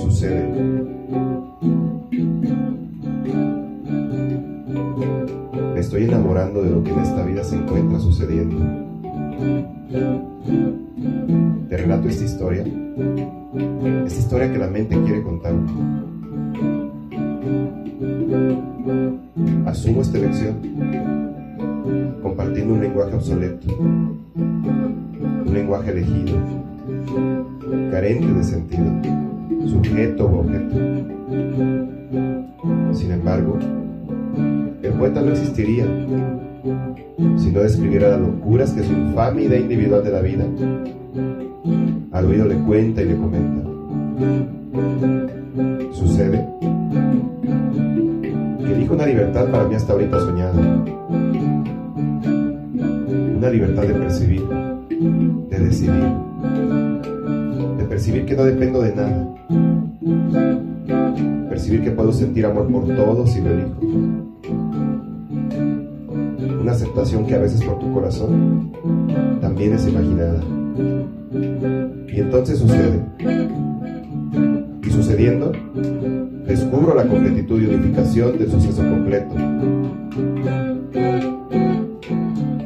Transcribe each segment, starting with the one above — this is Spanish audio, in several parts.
Sucede. Me estoy enamorando de lo que en esta vida se encuentra sucediendo. Te relato esta historia. Esta historia que la mente quiere contar. Asumo esta elección compartiendo un lenguaje obsoleto, un lenguaje elegido, carente de sentido, sujeto o objeto. Sin embargo, el poeta no existiría si no describiera las locuras que su infame idea individual de la vida al oído le cuenta y le comenta. Sucede que dijo una libertad para mí hasta ahorita soñada. Una libertad de percibir, de decidir, de percibir que no dependo de nada, percibir que puedo sentir amor por todos y lo elijo. Una aceptación que a veces por tu corazón también es imaginada. Y entonces sucede. Y sucediendo, descubro la completitud y unificación del suceso completo.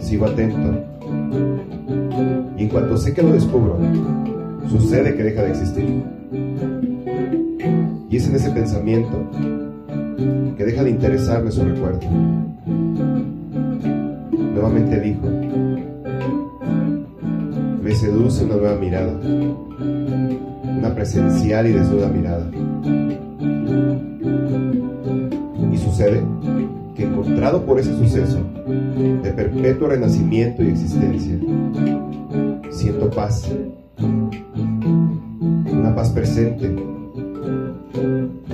Sigo atento. Y en cuanto sé que lo descubro, sucede que deja de existir. Y es en ese pensamiento que deja de interesarme su recuerdo. Nuevamente dijo, me seduce una nueva mirada, una presencial y desnuda mirada. Y sucede que encontrado por ese suceso de perpetuo renacimiento y existencia, siento paz, paz presente,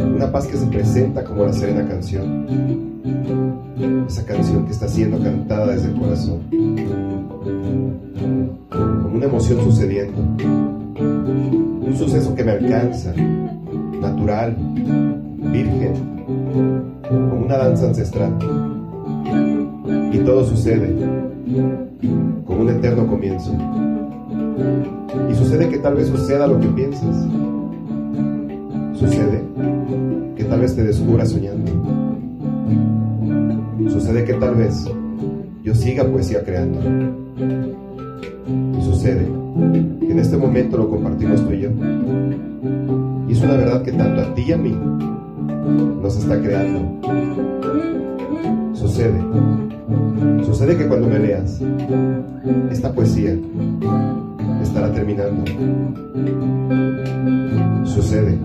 una paz que se presenta como la serena canción, esa canción que está siendo cantada desde el corazón, como una emoción sucediendo, un suceso que me alcanza, natural, virgen, como una danza ancestral. Y todo sucede como un eterno comienzo. Y sucede que tal vez suceda lo que piensas. Sucede que tal vez te descubra soñando. Sucede que tal vez yo siga poesía creando. Y sucede que en este momento lo compartimos tú y yo. Y es una verdad que tanto a ti y a mí nos está creando. Sucede. Sucede que cuando me leas, esta poesía terminando. Sucede